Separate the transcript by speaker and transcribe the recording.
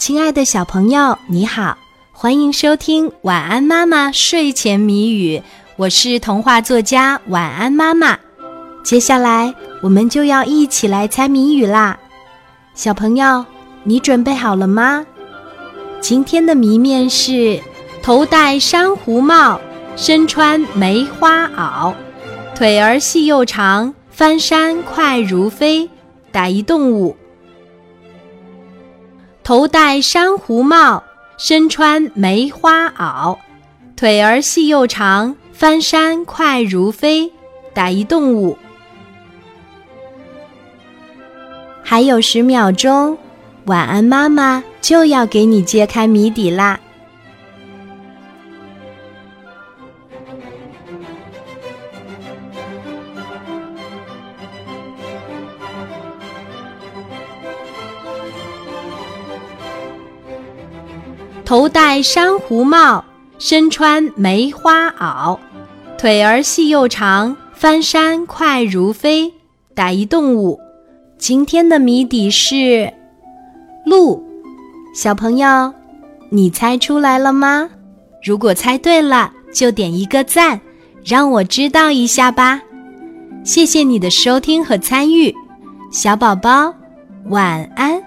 Speaker 1: 亲爱的小朋友，你好，欢迎收听《晚安妈妈睡前谜语》，我是童话作家晚安妈妈。接下来我们就要一起来猜谜语啦，小朋友，你准备好了吗？今天的谜面是：头戴珊瑚帽，身穿梅花袄，腿儿细又长，翻山快如飞，打一动物。头戴珊瑚帽，身穿梅花袄，腿儿细又长，翻山快如飞，打一动物。还有十秒钟，晚安妈妈就要给你揭开谜底啦！头戴珊瑚帽，身穿梅花袄，腿儿细又长，翻山快如飞，打一动物。今天的谜底是鹿。小朋友，你猜出来了吗？如果猜对了，就点一个赞，让我知道一下吧。谢谢你的收听和参与，小宝宝，晚安。